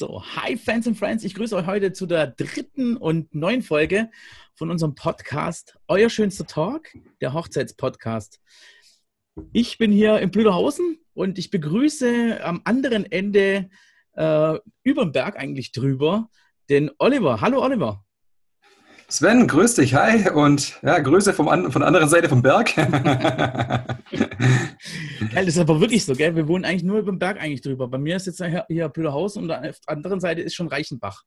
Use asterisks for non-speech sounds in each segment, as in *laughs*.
So, hi Fans and Friends, ich grüße euch heute zu der dritten und neuen Folge von unserem Podcast Euer schönster Talk, der Hochzeitspodcast. Ich bin hier in Blüderhausen und ich begrüße am anderen Ende äh, über den Berg eigentlich drüber den Oliver. Hallo Oliver. Sven, grüß dich, hi und ja, Grüße vom an, von der anderen Seite vom Berg. *laughs* geil, das ist aber wirklich so, gell? Wir wohnen eigentlich nur über den Berg eigentlich drüber. Bei mir ist jetzt hier, hier Blöderhaus und auf der anderen Seite ist schon Reichenbach.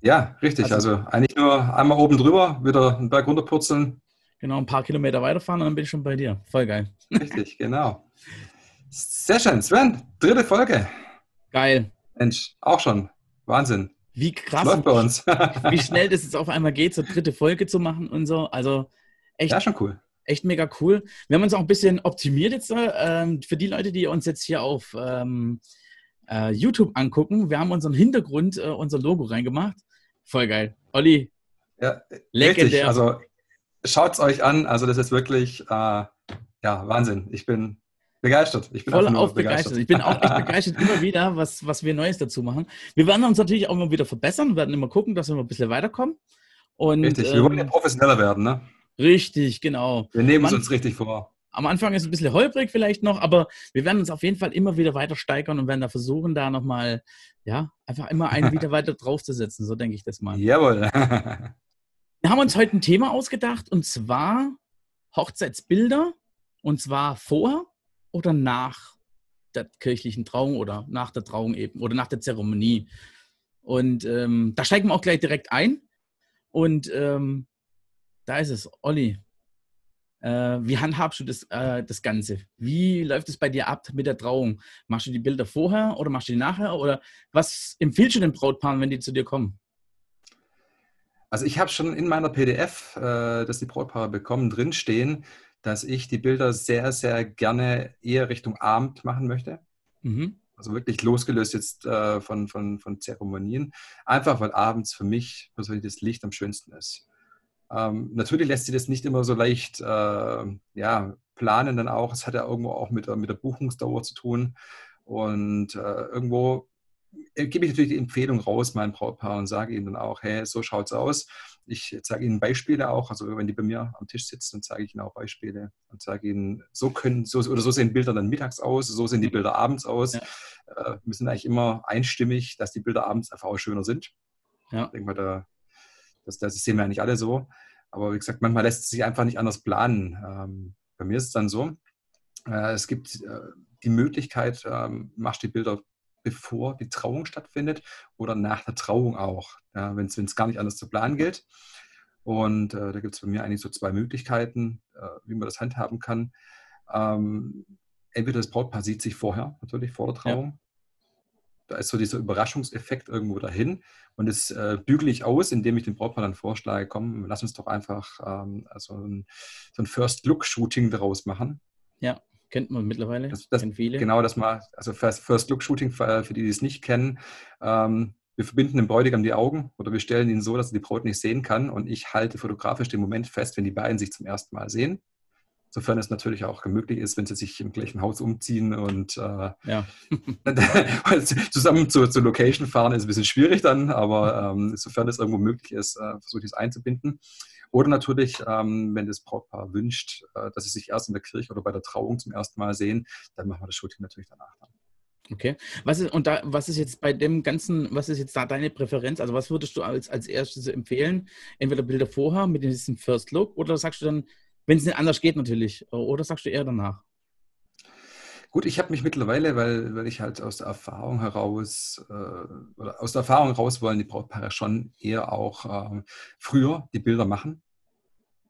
Ja, richtig. Also, also, eigentlich nur einmal oben drüber, wieder einen Berg runterpurzeln. Genau, ein paar Kilometer weiterfahren und dann bin ich schon bei dir. Voll geil. *laughs* Richtig, genau. Sehr schön. Sven, dritte Folge. Geil. Mensch, auch schon. Wahnsinn. Wie krass. läuft bei uns. *laughs* wie schnell *laughs* das jetzt auf einmal geht, so dritte Folge zu machen und so. Also echt. Ja, schon cool. Echt mega cool. Wir haben uns auch ein bisschen optimiert jetzt äh, für die Leute, die uns jetzt hier auf ähm, äh, YouTube angucken. Wir haben unseren Hintergrund, äh, unser Logo reingemacht. Voll geil. Olli. Ja, legendär. Richtig. Also schaut es euch an. Also das ist wirklich, äh, ja, Wahnsinn. Ich bin Begeistert. Ich bin voll auf begeistert. begeistert. Ich bin auch echt *laughs* begeistert immer wieder, was, was wir Neues dazu machen. Wir werden uns natürlich auch immer wieder verbessern, wir werden immer gucken, dass wir ein bisschen weiterkommen. Und, richtig, wir wollen ja ähm, professioneller werden, ne? Richtig, genau. Wir nehmen es uns richtig vor. Am Anfang ist es ein bisschen holprig vielleicht noch, aber wir werden uns auf jeden Fall immer wieder weiter steigern und werden da versuchen, da nochmal, ja, einfach immer einen wieder *laughs* weiter draufzusetzen. So denke ich das mal. Jawohl. *laughs* wir haben uns heute ein Thema ausgedacht und zwar Hochzeitsbilder und zwar vor oder nach der kirchlichen Trauung oder nach der Trauung eben oder nach der Zeremonie. Und ähm, da steigen wir auch gleich direkt ein. Und ähm, da ist es, Olli. Äh, wie handhabst du das, äh, das Ganze? Wie läuft es bei dir ab mit der Trauung? Machst du die Bilder vorher oder machst du die nachher? Oder was empfiehlst du den Brautpaaren, wenn die zu dir kommen? Also ich habe schon in meiner PDF, äh, dass die Brautpaare bekommen, drinstehen, dass ich die Bilder sehr, sehr gerne eher Richtung Abend machen möchte. Mhm. Also wirklich losgelöst jetzt äh, von, von, von Zeremonien. Einfach weil abends für mich persönlich das Licht am schönsten ist. Ähm, natürlich lässt sich das nicht immer so leicht äh, ja, planen dann auch. Es hat ja irgendwo auch mit, mit der Buchungsdauer zu tun. Und äh, irgendwo gebe ich natürlich die Empfehlung raus, meinem Brautpaar, und sage ihnen dann auch, hey, so schaut es aus. Ich zeige ihnen Beispiele auch, also wenn die bei mir am Tisch sitzen, dann zeige ich ihnen auch Beispiele und sage ihnen, so können, so, oder so sehen Bilder dann mittags aus, so sehen die Bilder abends aus. Ja. Äh, wir sind eigentlich immer einstimmig, dass die Bilder abends einfach auch schöner sind. Ja. Ich denke mal, da, das, das sehen wir ja nicht alle so. Aber wie gesagt, manchmal lässt es sich einfach nicht anders planen. Ähm, bei mir ist es dann so, äh, es gibt äh, die Möglichkeit, ähm, machst die Bilder bevor die Trauung stattfindet oder nach der Trauung auch, ja, wenn es gar nicht anders zu planen gilt. Und äh, da gibt es bei mir eigentlich so zwei Möglichkeiten, äh, wie man das handhaben kann. Ähm, entweder das Brautpaar sieht sich vorher, natürlich vor der Trauung. Ja. Da ist so dieser Überraschungseffekt irgendwo dahin. Und das äh, bügele ich aus, indem ich dem Brautpaar dann vorschlage, komm, lass uns doch einfach ähm, also ein, so ein First-Look-Shooting daraus machen. Ja. Kennt man mittlerweile, das, das, viele. Genau, das mal, also First, First Look Shooting, für, für die, die es nicht kennen. Ähm, wir verbinden dem Bräutigam die Augen oder wir stellen ihn so, dass er die Braut nicht sehen kann und ich halte fotografisch den Moment fest, wenn die beiden sich zum ersten Mal sehen. Sofern es natürlich auch möglich ist, wenn sie sich im gleichen Haus umziehen und äh, ja. *laughs* *laughs* zusammen zur, zur Location fahren, ist ein bisschen schwierig dann, aber ähm, sofern es irgendwo möglich ist, äh, versuche ich es einzubinden. Oder natürlich, ähm, wenn das Brautpaar wünscht, äh, dass sie sich erst in der Kirche oder bei der Trauung zum ersten Mal sehen, dann machen wir das Shooting natürlich danach dann. Okay. Was ist, und da, was ist jetzt bei dem Ganzen, was ist jetzt da deine Präferenz? Also was würdest du als, als erstes empfehlen? Entweder Bilder vorher mit diesem First Look oder sagst du dann, wenn es nicht anders geht natürlich, oder sagst du eher danach? Gut, ich habe mich mittlerweile, weil, weil ich halt aus der Erfahrung heraus, äh, oder aus der Erfahrung heraus wollen die Brautpaare schon eher auch äh, früher die Bilder machen.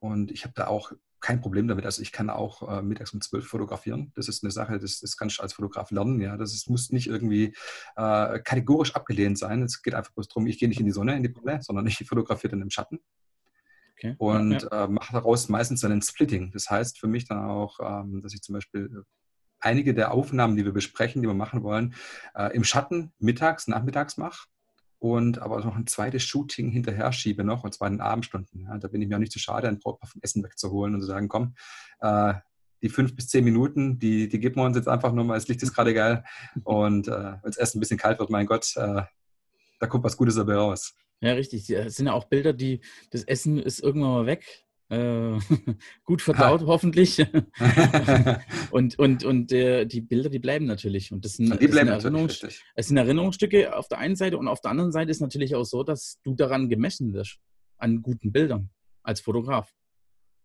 Und ich habe da auch kein Problem damit. Also ich kann auch äh, mittags um zwölf fotografieren. Das ist eine Sache, das, das kannst du als Fotograf lernen. Ja, das ist, muss nicht irgendwie äh, kategorisch abgelehnt sein. Es geht einfach bloß darum, ich gehe nicht in die Sonne, in die Brille, sondern ich *laughs* fotografiere dann im Schatten. Okay. Und ja. Äh, mache daraus meistens dann ein Splitting. Das heißt für mich dann auch, ähm, dass ich zum Beispiel einige der Aufnahmen, die wir besprechen, die wir machen wollen, äh, im Schatten mittags, nachmittags mache und aber noch ein zweites Shooting hinterher schiebe noch, und zwar in den Abendstunden. Ja, da bin ich mir auch nicht zu schade, ein Brautpaar vom Essen wegzuholen und zu sagen, komm, äh, die fünf bis zehn Minuten, die, die geben wir uns jetzt einfach nur mal, das Licht ist gerade geil und äh, wenn das Essen ein bisschen kalt wird, mein Gott, äh, da kommt was Gutes dabei raus. Ja, richtig. Es sind ja auch Bilder, die, das Essen ist irgendwann mal weg. Äh, *laughs* gut verdaut, ha. hoffentlich. *laughs* *laughs* und und, und äh, die Bilder, die bleiben natürlich. Und das sind, die bleiben das sind, Erinnerungs es sind Erinnerungsstücke auf der einen Seite und auf der anderen Seite ist natürlich auch so, dass du daran gemessen wirst, an guten Bildern als Fotograf.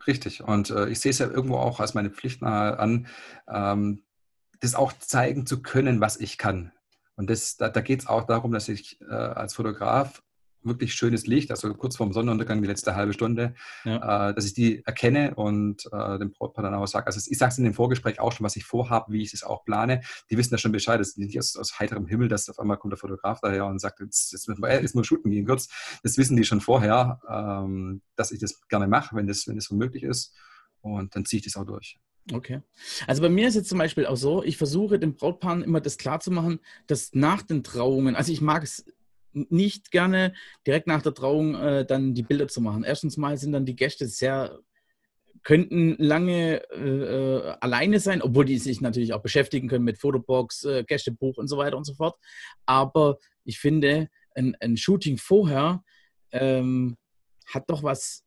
Richtig. Und äh, ich sehe es ja irgendwo auch als meine Pflicht an, ähm, das auch zeigen zu können, was ich kann. Und das, da, da geht es auch darum, dass ich äh, als Fotograf wirklich schönes Licht, also kurz vorm Sonnenuntergang, die letzte halbe Stunde, ja. äh, dass ich die erkenne und äh, dem Brautpaar dann auch sage. Also ich sage es in dem Vorgespräch auch schon, was ich vorhabe, wie ich es auch plane. Die wissen ja schon Bescheid. Das ist nicht aus, aus, heiterem Himmel, dass auf einmal kommt der Fotograf daher und sagt, jetzt, jetzt müssen wir jetzt nur shooten gehen kurz. Das wissen die schon vorher, ähm, dass ich das gerne mache, wenn das, wenn das so möglich ist. Und dann ziehe ich das auch durch. Okay. Also bei mir ist jetzt zum Beispiel auch so, ich versuche den Brautpaaren immer das klarzumachen, dass nach den Trauungen, also ich mag es nicht gerne direkt nach der Trauung äh, dann die Bilder zu machen. Erstens mal sind dann die Gäste sehr, könnten lange äh, äh, alleine sein, obwohl die sich natürlich auch beschäftigen können mit Fotobox, äh, Gästebuch und so weiter und so fort. Aber ich finde, ein, ein Shooting vorher ähm, hat doch was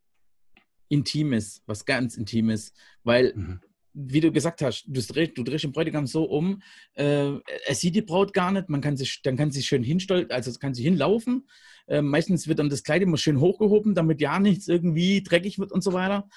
Intimes, was ganz Intimes, weil mhm wie du gesagt hast, du drehst, du drehst den Bräutigam so um, äh, er sieht die Braut gar nicht, man kann sich, dann kann sie schön hinstellen, also kann sie hinlaufen. Äh, meistens wird dann das Kleid immer schön hochgehoben, damit ja nichts irgendwie dreckig wird und so weiter.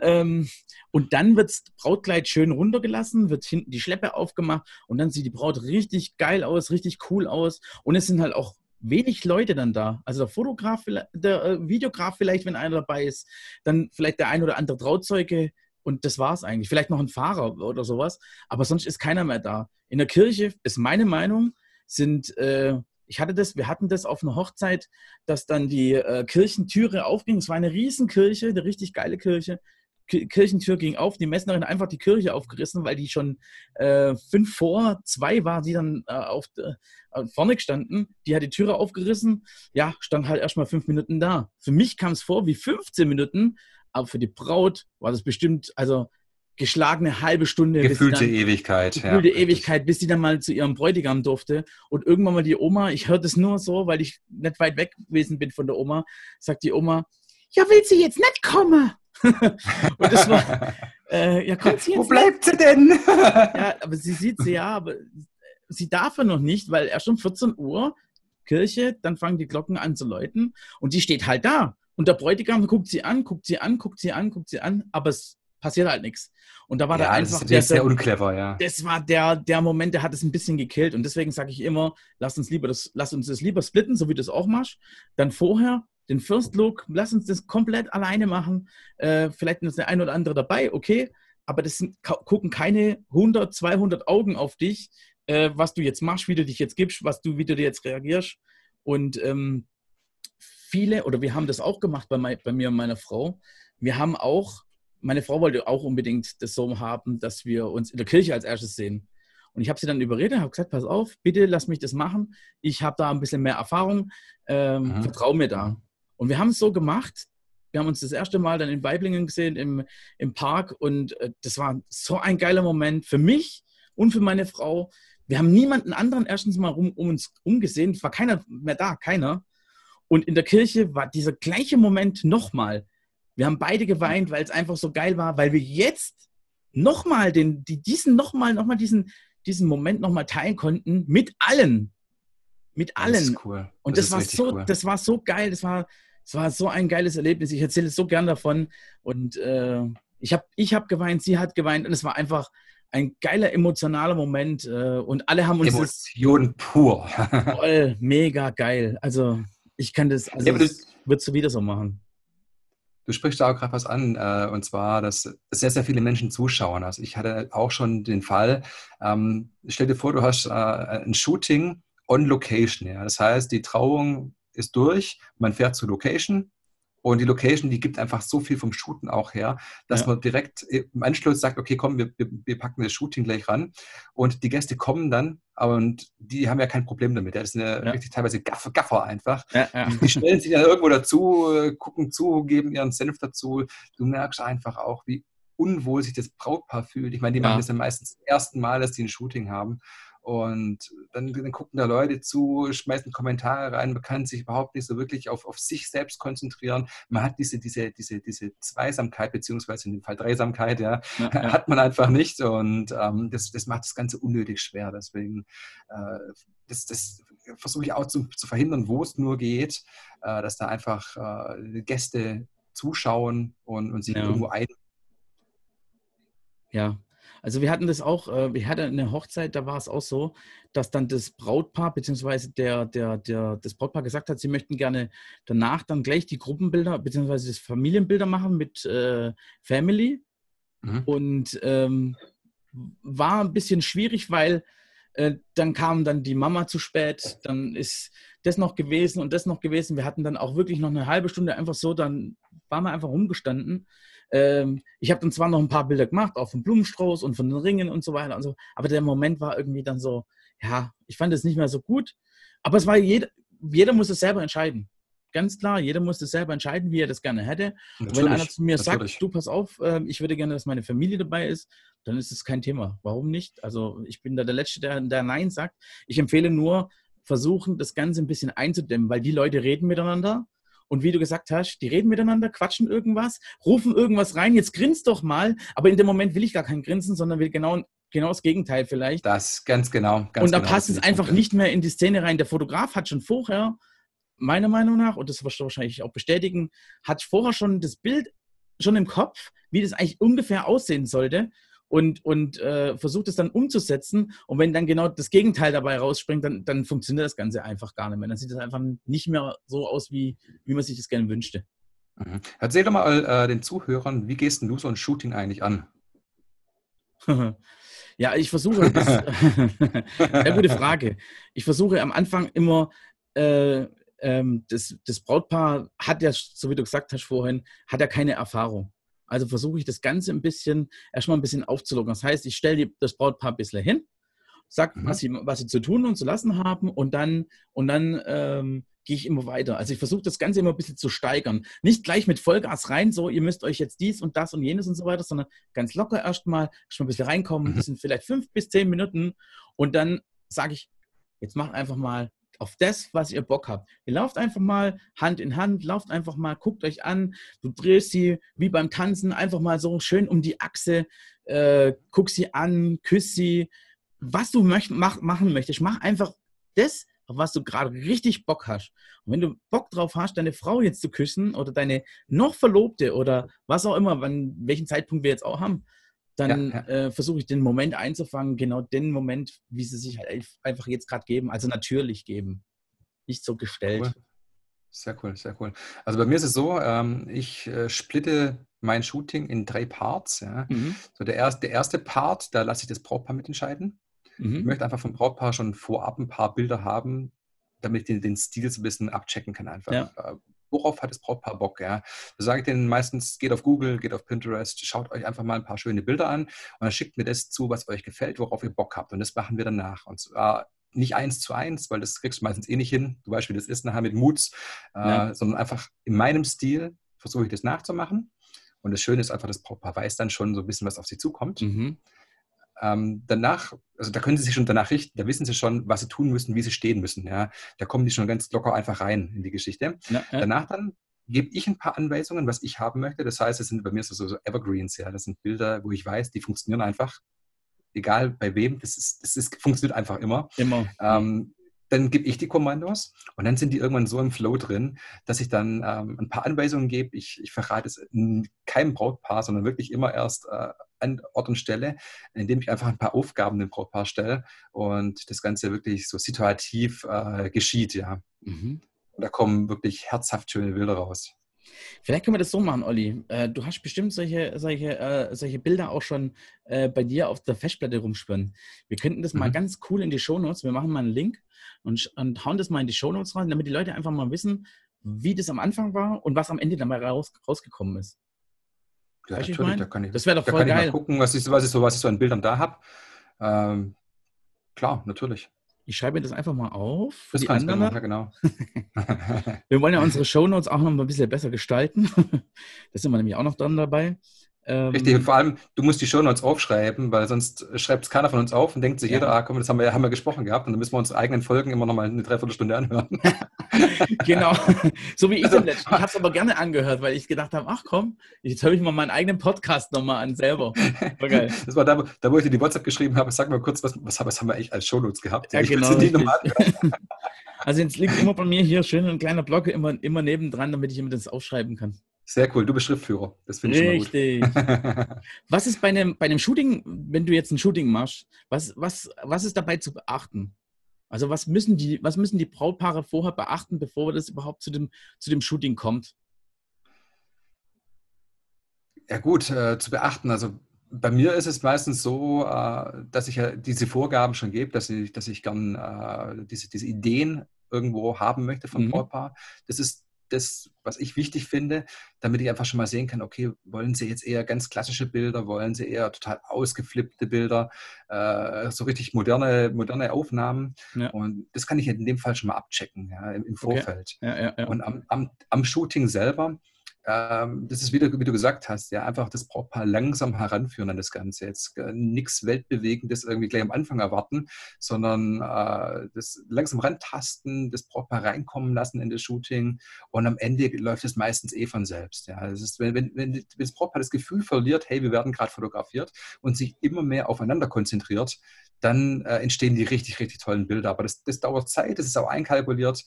Ähm, und dann wird das Brautkleid schön runtergelassen, wird hinten die Schleppe aufgemacht und dann sieht die Braut richtig geil aus, richtig cool aus. Und es sind halt auch wenig Leute dann da. Also der Fotograf, der äh, Videograf vielleicht, wenn einer dabei ist, dann vielleicht der ein oder andere Trauzeuge, und das war es eigentlich. Vielleicht noch ein Fahrer oder sowas, aber sonst ist keiner mehr da. In der Kirche ist meine Meinung, sind, äh, ich hatte das, wir hatten das auf einer Hochzeit, dass dann die äh, Kirchentüre aufging. Es war eine Riesenkirche, eine richtig geile Kirche. K Kirchentür ging auf, die Messnerin einfach die Kirche aufgerissen, weil die schon äh, fünf vor zwei war, die dann äh, auf äh, vorne gestanden. Die hat die Türe aufgerissen, ja, stand halt erstmal fünf Minuten da. Für mich kam es vor wie 15 Minuten, aber für die Braut war das bestimmt, also geschlagene halbe Stunde. Gefühlte dann, Ewigkeit. Gefühlte ja, Ewigkeit, bis sie dann mal zu ihrem Bräutigam durfte. Und irgendwann mal die Oma, ich höre das nur so, weil ich nicht weit weg gewesen bin von der Oma, sagt die Oma, ja, will sie jetzt nicht kommen? *laughs* und das war, *laughs* äh, ja, kommt sie jetzt Wo bleibt nicht? sie denn? *laughs* ja, aber sie sieht sie ja, aber sie darf ja noch nicht, weil erst um 14 Uhr Kirche, dann fangen die Glocken an zu läuten und die steht halt da. Und der Bräutigam guckt sie an, guckt sie an, guckt sie an, guckt sie an, aber es passiert halt nichts. Und da war ja, da einfach das ist der, sehr unclever, ja. Das war der, der Moment, der hat es ein bisschen gekillt. Und deswegen sage ich immer, lass uns lieber das, lass uns das lieber splitten, so wie du es auch machst. Dann vorher den First Look, lass uns das komplett alleine machen. Äh, vielleicht ist der ein oder andere dabei, okay. Aber das sind, gucken keine 100, 200 Augen auf dich, äh, was du jetzt machst, wie du dich jetzt gibst, was du, wie du dir jetzt reagierst. Und ähm, viele, oder wir haben das auch gemacht bei, mein, bei mir und meiner Frau. Wir haben auch, meine Frau wollte auch unbedingt das so haben, dass wir uns in der Kirche als erstes sehen. Und ich habe sie dann überredet, habe gesagt, pass auf, bitte lass mich das machen. Ich habe da ein bisschen mehr Erfahrung, ähm, mhm. vertrau mir da. Und wir haben es so gemacht. Wir haben uns das erste Mal dann in Weiblingen gesehen im, im Park und äh, das war so ein geiler Moment für mich und für meine Frau. Wir haben niemanden anderen erstens mal rum, um uns umgesehen. Es war keiner mehr da, keiner. Und in der Kirche war dieser gleiche Moment nochmal. Wir haben beide geweint, weil es einfach so geil war, weil wir jetzt nochmal den, die, diesen nochmal, nochmal diesen, diesen Moment nochmal teilen konnten mit allen. Mit allen. Das ist cool. Und das, das war so, cool. das war so geil. Das war, das war so ein geiles Erlebnis. Ich erzähle so gern davon. Und äh, ich habe ich hab geweint, sie hat geweint. Und es war einfach ein geiler emotionaler Moment. Äh, und alle haben uns. Emotion pur. *laughs* voll, mega geil. Also ich kann das, also ja, das würdest du wieder so machen. Du sprichst da auch gerade was an, äh, und zwar, dass sehr, sehr viele Menschen zuschauen. Also ich hatte auch schon den Fall, ähm, stell dir vor, du hast äh, ein Shooting on Location. Ja? Das heißt, die Trauung ist durch, man fährt zur Location, und die Location, die gibt einfach so viel vom Shooten auch her, dass ja. man direkt im Anschluss sagt, okay, komm, wir, wir, packen das Shooting gleich ran. Und die Gäste kommen dann, und die haben ja kein Problem damit. Das sind ja, ja. richtig teilweise Gaffer, Gaffer einfach. Ja, die stellen sich dann irgendwo dazu, gucken zu, geben ihren Senf dazu. Du merkst einfach auch, wie unwohl sich das Brautpaar fühlt. Ich meine, die machen das ja meistens zum ersten Mal, dass die ein Shooting haben. Und dann, dann, gucken da Leute zu, schmeißen Kommentare rein, man kann sich überhaupt nicht so wirklich auf, auf sich selbst konzentrieren. Man hat diese, diese, diese, diese Zweisamkeit, beziehungsweise in dem Fall Dreisamkeit, ja, ja, *laughs* ja. hat man einfach nicht und ähm, das, das macht das Ganze unnötig schwer. Deswegen, äh, das, das versuche ich auch zu, zu, verhindern, wo es nur geht, äh, dass da einfach äh, Gäste zuschauen und, und sich ja. irgendwo ein. Ja, also wir hatten das auch, äh, wir hatten eine Hochzeit, da war es auch so, dass dann das Brautpaar beziehungsweise der, der, der, das Brautpaar gesagt hat, sie möchten gerne danach dann gleich die Gruppenbilder beziehungsweise das Familienbilder machen mit äh, Family. Mhm. Und ähm, war ein bisschen schwierig, weil dann kam dann die Mama zu spät, dann ist das noch gewesen und das noch gewesen. Wir hatten dann auch wirklich noch eine halbe Stunde einfach so, dann waren wir einfach rumgestanden. Ähm, ich habe dann zwar noch ein paar Bilder gemacht, auch vom Blumenstrauß und von den Ringen und so weiter und so, aber der Moment war irgendwie dann so, ja, ich fand es nicht mehr so gut. Aber es war jeder, jeder muss es selber entscheiden. Ganz klar, jeder muss es selber entscheiden, wie er das gerne hätte. und wenn einer zu mir natürlich. sagt, du pass auf, äh, ich würde gerne, dass meine Familie dabei ist, dann ist es kein Thema. Warum nicht? Also ich bin da der Letzte, der, der Nein sagt. Ich empfehle nur, versuchen, das Ganze ein bisschen einzudämmen, weil die Leute reden miteinander und wie du gesagt hast, die reden miteinander, quatschen irgendwas, rufen irgendwas rein, jetzt grinst doch mal. Aber in dem Moment will ich gar kein Grinsen, sondern will genau, genau das Gegenteil vielleicht. Das, ganz genau. Ganz und da genau, passt es einfach Punkte. nicht mehr in die Szene rein. Der Fotograf hat schon vorher, meiner Meinung nach, und das wirst du wahrscheinlich auch bestätigen, hat vorher schon das Bild schon im Kopf, wie das eigentlich ungefähr aussehen sollte und, und äh, versucht es dann umzusetzen. Und wenn dann genau das Gegenteil dabei rausspringt, dann, dann funktioniert das Ganze einfach gar nicht mehr. Dann sieht es einfach nicht mehr so aus, wie, wie man sich das gerne wünschte. Mhm. Erzähl doch mal äh, den Zuhörern, wie gehst du so ein Shooting eigentlich an? *laughs* ja, ich versuche, das, *laughs* *laughs* ja, gute Frage. Ich versuche am Anfang immer, äh, ähm, das, das Brautpaar hat ja, so wie du gesagt hast vorhin, hat ja keine Erfahrung. Also versuche ich das Ganze ein bisschen, erstmal ein bisschen aufzulockern. Das heißt, ich stelle das Brautpaar ein bisschen hin, sage, mhm. was, sie, was sie zu tun und zu lassen haben und dann, und dann ähm, gehe ich immer weiter. Also ich versuche das Ganze immer ein bisschen zu steigern. Nicht gleich mit Vollgas rein, so ihr müsst euch jetzt dies und das und jenes und so weiter, sondern ganz locker erstmal, schon ein bisschen reinkommen, mhm. das sind vielleicht fünf bis zehn Minuten und dann sage ich, jetzt macht einfach mal auf das, was ihr Bock habt. Ihr lauft einfach mal Hand in Hand, lauft einfach mal, guckt euch an, du drehst sie wie beim Tanzen einfach mal so schön um die Achse, äh, guck sie an, küss sie, was du möcht, mach, machen möchtest. Mach einfach das, auf was du gerade richtig Bock hast. Und wenn du Bock drauf hast, deine Frau jetzt zu küssen oder deine noch Verlobte oder was auch immer, wann, welchen Zeitpunkt wir jetzt auch haben, dann ja, ja. äh, versuche ich den Moment einzufangen, genau den Moment, wie sie sich halt einfach jetzt gerade geben, also natürlich geben, nicht so gestellt. Cool. Sehr cool, sehr cool. Also bei mir ist es so, ähm, ich äh, splitte mein Shooting in drei Parts. Ja. Mhm. So der, erste, der erste Part, da lasse ich das Brautpaar mitentscheiden. Mhm. Ich möchte einfach vom Brautpaar schon vorab ein paar Bilder haben, damit ich den, den Stil so ein bisschen abchecken kann einfach. Ja. Äh, worauf hat das Brautpaar Bock? Ja? Da sage ich denen meistens, geht auf Google, geht auf Pinterest, schaut euch einfach mal ein paar schöne Bilder an und dann schickt mir das zu, was euch gefällt, worauf ihr Bock habt. Und das machen wir danach. Und zwar nicht eins zu eins, weil das kriegst du meistens eh nicht hin. Du weißt, wie das ist nachher mit Moods, äh, ja. sondern einfach in meinem Stil versuche ich das nachzumachen. Und das Schöne ist einfach, das Brautpaar weiß dann schon so ein bisschen, was auf sie zukommt. Mhm. Ähm, danach, also da können sie sich schon danach richten, da wissen sie schon, was sie tun müssen, wie sie stehen müssen. Ja? Da kommen die schon ganz locker einfach rein in die Geschichte. Ja, ja. Danach dann gebe ich ein paar Anweisungen, was ich haben möchte. Das heißt, es sind bei mir so, so Evergreens, ja. Das sind Bilder, wo ich weiß, die funktionieren einfach. Egal bei wem, das, ist, das ist, funktioniert einfach immer. Immer. Ähm, dann gebe ich die Kommandos und dann sind die irgendwann so im Flow drin, dass ich dann ähm, ein paar Anweisungen gebe. Ich, ich verrate es keinem Brautpaar, sondern wirklich immer erst äh, an Ort und Stelle, indem ich einfach ein paar Aufgaben dem Brautpaar stelle und das Ganze wirklich so situativ äh, geschieht, ja. Mhm. Und da kommen wirklich herzhaft schöne Bilder raus. Vielleicht können wir das so machen, Olli. Äh, du hast bestimmt solche, solche, äh, solche Bilder auch schon äh, bei dir auf der Festplatte rumspüren. Wir könnten das mhm. mal ganz cool in die Shownotes, wir machen mal einen Link und, und hauen das mal in die Shownotes rein, damit die Leute einfach mal wissen, wie das am Anfang war und was am Ende dabei raus, rausgekommen ist. Ja, weißt natürlich, da kann ich, das wäre doch voll da kann geil. Ich mal gucken, was ich, was, ich so, was ich so an Bildern da habe. Ähm, klar, natürlich. Ich schreibe mir das einfach mal auf. Das kannst du machen, ja, genau. wir wollen ja *laughs* unsere Shownotes auch noch ein bisschen besser gestalten. *laughs* da sind wir nämlich auch noch dran dabei. Ähm, Richtig, und vor allem, du musst die Shownotes aufschreiben, weil sonst schreibt es keiner von uns auf und denkt sich ja. jeder, ah komm, das haben wir, haben wir gesprochen gehabt und dann müssen wir unsere eigenen Folgen immer noch mal eine Dreiviertelstunde anhören. *laughs* genau, so wie ich also, Ich habe es aber gerne angehört, weil ich gedacht habe, ach komm, jetzt höre ich mal meinen eigenen Podcast nochmal an selber. War geil. *laughs* Das war da, da, wo ich dir die WhatsApp geschrieben habe, sag mal kurz, was, was, was haben wir eigentlich als Shownotes gehabt? Ja, ich genau. *laughs* also jetzt liegt immer bei mir hier schön ein kleiner Block immer, immer nebendran, damit ich immer das aufschreiben kann. Sehr cool. Du bist Schriftführer. Das finde ich Richtig. schon mal gut. *laughs* was ist bei einem, bei einem Shooting, wenn du jetzt ein Shooting machst, was, was, was ist dabei zu beachten? Also was müssen die, was müssen die Brautpaare vorher beachten, bevor das überhaupt zu dem, zu dem Shooting kommt? Ja gut, äh, zu beachten. Also bei mir ist es meistens so, äh, dass ich ja diese Vorgaben schon gebe, dass ich, dass ich gern äh, diese, diese Ideen irgendwo haben möchte vom mhm. Brautpaar. Das ist das, was ich wichtig finde, damit ich einfach schon mal sehen kann, okay, wollen Sie jetzt eher ganz klassische Bilder, wollen Sie eher total ausgeflippte Bilder, äh, so richtig moderne, moderne Aufnahmen. Ja. Und das kann ich in dem Fall schon mal abchecken, ja, im, im Vorfeld. Okay. Ja, Und am, am, am Shooting selber ähm, das ist wieder, wie du gesagt hast, ja, einfach das Brautpaar langsam heranführen an das Ganze. Jetzt äh, nichts Weltbewegendes irgendwie gleich am Anfang erwarten, sondern äh, das langsam rantasten, das Brautpaar reinkommen lassen in das Shooting und am Ende läuft es meistens eh von selbst. Ja. Das ist, wenn, wenn, wenn das Brautpaar das Gefühl verliert, hey, wir werden gerade fotografiert und sich immer mehr aufeinander konzentriert, dann äh, entstehen die richtig, richtig tollen Bilder. Aber das, das dauert Zeit, das ist auch einkalkuliert.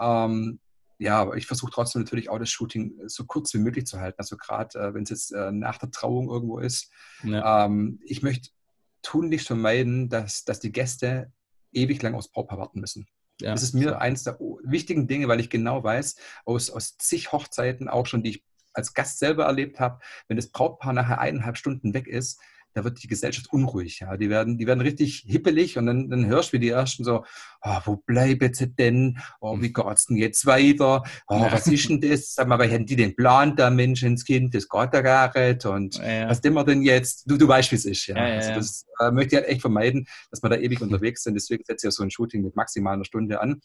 Ähm, ja, aber ich versuche trotzdem natürlich auch das Shooting äh, so kurz wie möglich zu halten. Also gerade äh, wenn es jetzt äh, nach der Trauung irgendwo ist. Ja. Ähm, ich möchte tunlichst vermeiden, dass, dass die Gäste ewig lang aufs Brautpaar warten müssen. Ja. Das ist mir so. eines der wichtigen Dinge, weil ich genau weiß, aus, aus zig Hochzeiten, auch schon die ich als Gast selber erlebt habe, wenn das Brautpaar nachher eineinhalb Stunden weg ist, da wird die Gesellschaft unruhig. Ja. Die, werden, die werden richtig hippelig und dann, dann hörst du, wie die Ersten so, oh, wo bleiben sie denn? Oh, wie geht es denn jetzt weiter? Oh, ja. Was ist denn das? Sag mal, wie haben die den Plan da, Menschenskind? Das geht ja gar nicht. Und ja, was wir denn jetzt? Du, du weißt, wie es ist. Ja. Also das äh, möchte ich halt echt vermeiden, dass wir da ewig unterwegs sind. Deswegen setze ich ja so ein Shooting mit maximal einer Stunde an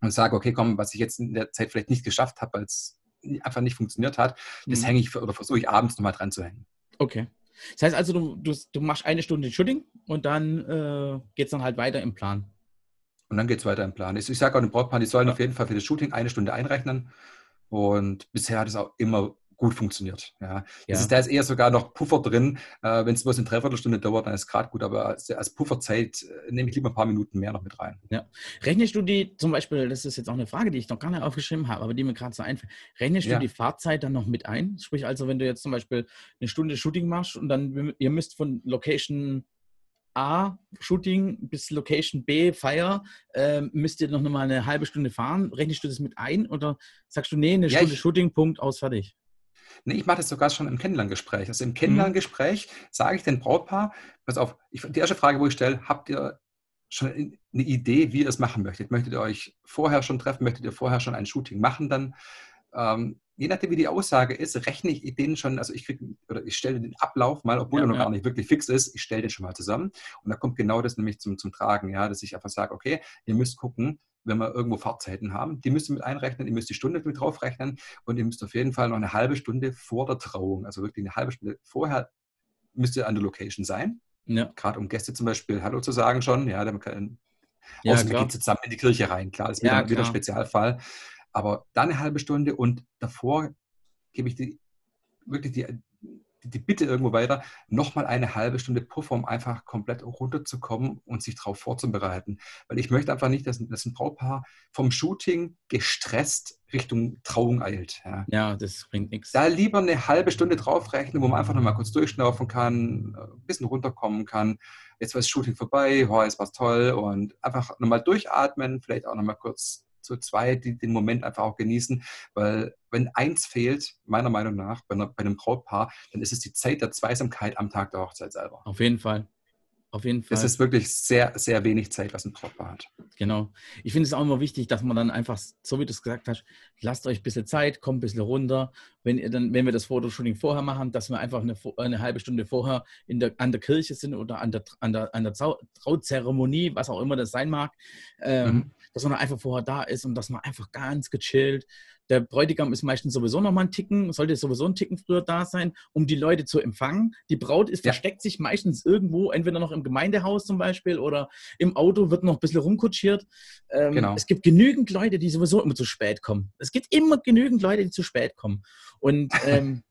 und sage, okay, komm, was ich jetzt in der Zeit vielleicht nicht geschafft habe, weil es einfach nicht funktioniert hat, das mhm. hänge ich oder versuche ich abends nochmal dran zu hängen. Okay. Das heißt also, du, du, du machst eine Stunde Shooting und dann äh, geht es dann halt weiter im Plan. Und dann geht es weiter im Plan. Ich, ich sage auch den Brautpaaren, die sollen ja. auf jeden Fall für das Shooting eine Stunde einrechnen. Und bisher hat es auch immer gut funktioniert. Ja. ja. Ist, da ist eher sogar noch Puffer drin. Äh, Wenn es bloß eine Dreiviertelstunde dauert, dann ist es gerade gut, aber als, als, Pufferzeit äh, nehme ich lieber ein paar Minuten mehr noch mit rein. Ja. Rechnest du die zum Beispiel, das ist jetzt auch eine Frage, die ich noch gar nicht aufgeschrieben habe, aber die mir gerade so einfällt, rechnest ja. du die Fahrzeit dann noch mit ein? Sprich also, wenn du jetzt zum Beispiel eine Stunde Shooting machst und dann, ihr müsst von Location A Shooting bis Location B Feier, äh, müsst ihr noch mal eine halbe Stunde fahren. Rechnest du das mit ein oder sagst du, nee, eine ja, Stunde Shooting, Punkt, aus, fertig? Nee, ich mache das sogar schon im Kennenlerngespräch. Also im mhm. Kennenlerngespräch sage ich dem Brautpaar, pass auf, ich, die erste Frage, wo ich stelle, habt ihr schon eine Idee, wie ihr es machen möchtet? Möchtet ihr euch vorher schon treffen? Möchtet ihr vorher schon ein Shooting machen dann? Ähm, je nachdem, wie die Aussage ist, rechne ich den schon, also ich krieg, oder ich stelle den Ablauf mal, obwohl ja, er noch ja. gar nicht wirklich fix ist, ich stelle den schon mal zusammen. Und da kommt genau das nämlich zum, zum Tragen, ja, dass ich einfach sage, okay, ihr müsst gucken, wenn wir irgendwo Fahrzeiten haben. Die müsst ihr mit einrechnen, ihr müsst die Stunde mit draufrechnen und ihr müsst auf jeden Fall noch eine halbe Stunde vor der Trauung, also wirklich eine halbe Stunde vorher, müsst ihr an der Location sein. Ja. Gerade um Gäste zum Beispiel Hallo zu sagen schon. Ja, dann kann, ja, außer geht zusammen in die Kirche rein. Klar, das ist wieder, wieder ein Spezialfall. Aber dann eine halbe Stunde und davor gebe ich die, wirklich die, die Bitte irgendwo weiter, nochmal eine halbe Stunde Puffer, um einfach komplett runterzukommen und sich darauf vorzubereiten. Weil ich möchte einfach nicht, dass, dass ein Brautpaar vom Shooting gestresst Richtung Trauung eilt. Ja, ja das bringt nichts. Da lieber eine halbe Stunde draufrechnen, wo man einfach nochmal kurz durchschnaufen kann, ein bisschen runterkommen kann. Jetzt war das Shooting vorbei, oh, jetzt war es toll und einfach nochmal durchatmen, vielleicht auch nochmal kurz zu zweit die, den Moment einfach auch genießen, weil wenn eins fehlt, meiner Meinung nach, bei, einer, bei einem Brautpaar, dann ist es die Zeit der Zweisamkeit am Tag der Hochzeit selber. Auf jeden Fall. Auf jeden Fall. Es ist wirklich sehr, sehr wenig Zeit, was ein Brautpaar hat. Genau. Ich finde es auch immer wichtig, dass man dann einfach, so wie du es gesagt hast, lasst euch ein bisschen Zeit, kommt ein bisschen runter. Wenn, ihr dann, wenn wir das Fotoshooting vorher machen, dass wir einfach eine, eine halbe Stunde vorher in der, an der Kirche sind oder an der, an der, an der Trauzeremonie, was auch immer das sein mag, ähm, mhm. dass man einfach vorher da ist und dass man einfach ganz gechillt Der Bräutigam ist meistens sowieso noch mal ein Ticken, sollte sowieso ein Ticken früher da sein, um die Leute zu empfangen. Die Braut ist, ja. versteckt sich meistens irgendwo, entweder noch im Gemeindehaus zum Beispiel oder im Auto, wird noch ein bisschen rumkutschiert. Ähm, genau. Es gibt genügend Leute, die sowieso immer zu spät kommen. Es gibt immer genügend Leute, die zu spät kommen. Und *laughs* ähm,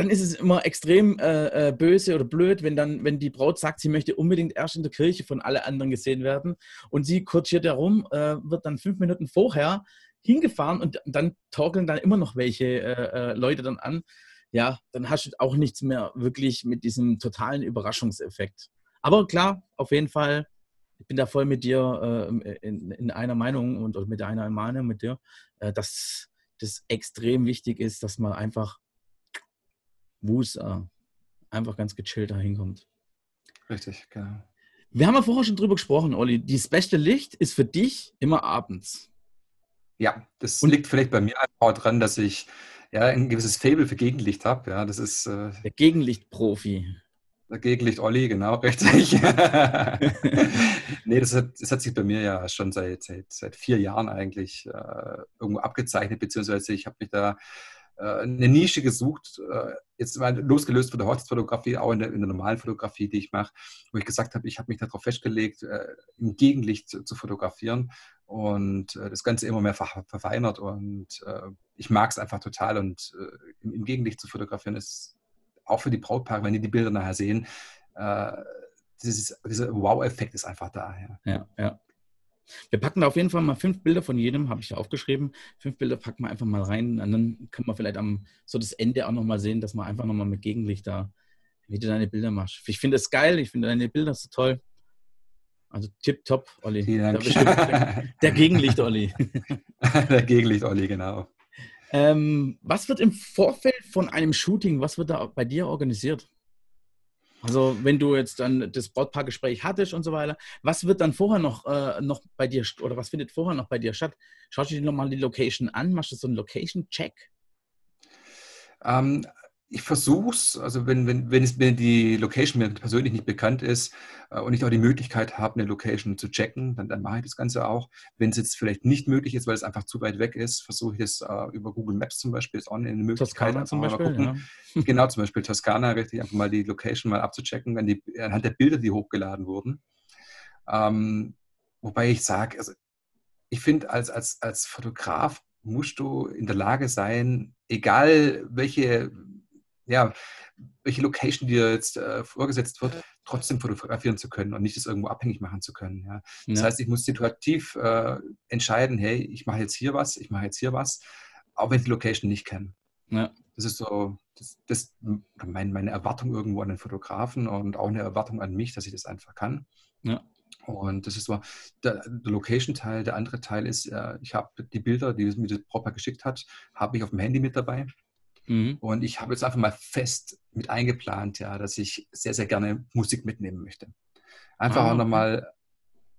dann ist es immer extrem äh, äh, böse oder blöd, wenn dann, wenn die Braut sagt, sie möchte unbedingt erst in der Kirche von alle anderen gesehen werden und sie kutschiert herum, äh, wird dann fünf Minuten vorher hingefahren und dann torkeln dann immer noch welche äh, äh, Leute dann an. Ja, dann hast du auch nichts mehr wirklich mit diesem totalen Überraschungseffekt. Aber klar, auf jeden Fall, ich bin da voll mit dir äh, in, in, einer Meinung und mit einer Meinung mit dir, dass das extrem wichtig ist, dass man einfach wo es äh, einfach ganz gechillt da hinkommt. Richtig, genau. Wir haben ja vorher schon drüber gesprochen, Olli. Das beste Licht ist für dich immer abends. Ja, das Und liegt vielleicht bei mir einfach dran, dass ich ja, ein gewisses Fable für Gegenlicht habe. Ja, das ist äh, der Gegenlichtprofi. Der Gegenlicht Olli, genau, *laughs* richtig. nee, das hat, das hat sich bei mir ja schon seit, seit, seit vier Jahren eigentlich äh, irgendwo abgezeichnet, beziehungsweise ich habe mich da eine Nische gesucht, äh, jetzt mal losgelöst von der Hochzeitsfotografie, auch in der, in der normalen Fotografie, die ich mache, wo ich gesagt habe, ich habe mich darauf festgelegt, äh, im Gegenlicht zu, fotografieren und das Ganze immer mehr verfeinert und ich mag es einfach total und im, Gegenlicht zu fotografieren ist auch für die Brautpaare, wenn die die Bilder nachher sehen, dieses, dieser Wow-Effekt ist einfach da. Ja, ja. ja. Wir packen da auf jeden Fall mal fünf Bilder von jedem, habe ich ja aufgeschrieben. Fünf Bilder packen wir einfach mal rein. Und dann können wir vielleicht am so das Ende auch nochmal sehen, dass man einfach nochmal mit Gegenlicht da, wie du deine Bilder machst. Ich finde es geil, ich finde deine Bilder so toll. Also tipptopp, Olli. Vielen Dank. Der, der Gegenlicht-Olli. *laughs* der Gegenlicht-Olli, genau. Ähm, was wird im Vorfeld von einem Shooting, was wird da bei dir organisiert? Also wenn du jetzt dann das Brautpaargespräch hattest und so weiter, was wird dann vorher noch, äh, noch bei dir oder was findet vorher noch bei dir statt? Schaust du dir nochmal die Location an? Machst du so einen Location-Check? Ähm, ich versuche es, also wenn, wenn, wenn, es, wenn die Location mir persönlich nicht bekannt ist äh, und ich auch die Möglichkeit habe, eine Location zu checken, dann, dann mache ich das Ganze auch. Wenn es jetzt vielleicht nicht möglich ist, weil es einfach zu weit weg ist, versuche ich es äh, über Google Maps zum Beispiel, ist auch eine Möglichkeit. Toskana zum Beispiel, ja. Genau, *laughs* zum Beispiel Toskana, richtig, einfach mal die Location mal abzuchecken, an die, anhand der Bilder, die hochgeladen wurden. Ähm, wobei ich sage, also ich finde, als, als, als Fotograf musst du in der Lage sein, egal welche ja, welche Location dir jetzt äh, vorgesetzt wird, trotzdem fotografieren zu können und nicht das irgendwo abhängig machen zu können. Ja. Das ja. heißt, ich muss situativ äh, entscheiden, hey, ich mache jetzt hier was, ich mache jetzt hier was, auch wenn ich die Location nicht kenne. Ja. Das ist so das, das mein, meine Erwartung irgendwo an den Fotografen und auch eine Erwartung an mich, dass ich das einfach kann. Ja. Und das ist so der, der Location-Teil. Der andere Teil ist, äh, ich habe die Bilder, die mir das Proper geschickt hat, habe ich auf dem Handy mit dabei. Mhm. Und ich habe jetzt einfach mal fest mit eingeplant, ja, dass ich sehr, sehr gerne Musik mitnehmen möchte. Einfach ah, auch nochmal,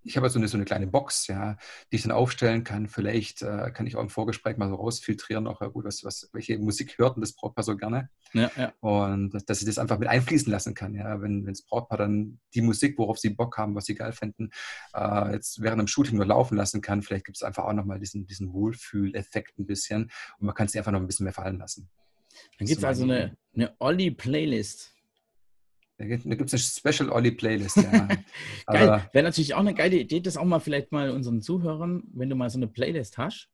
ich habe so eine, so eine kleine Box, ja, die ich dann aufstellen kann. Vielleicht äh, kann ich auch im Vorgespräch mal so rausfiltrieren, auch ja, gut, was, was, welche Musik hört und das Brautpaar so gerne. Ja, ja. Und dass ich das einfach mit einfließen lassen kann, ja, wenn, wenn das Brautpaar dann die Musik, worauf sie Bock haben, was sie geil finden, äh, jetzt während dem Shooting nur laufen lassen kann. Vielleicht gibt es einfach auch nochmal diesen, diesen Wohlfühleffekt ein bisschen und man kann es einfach noch ein bisschen mehr fallen lassen. Dann gibt es also eine, eine Olli-Playlist. Da gibt es eine Special Olli-Playlist, ja. *laughs* Geil. Wäre natürlich auch eine geile Idee, das auch mal vielleicht mal unseren Zuhörern, wenn du mal so eine Playlist hast,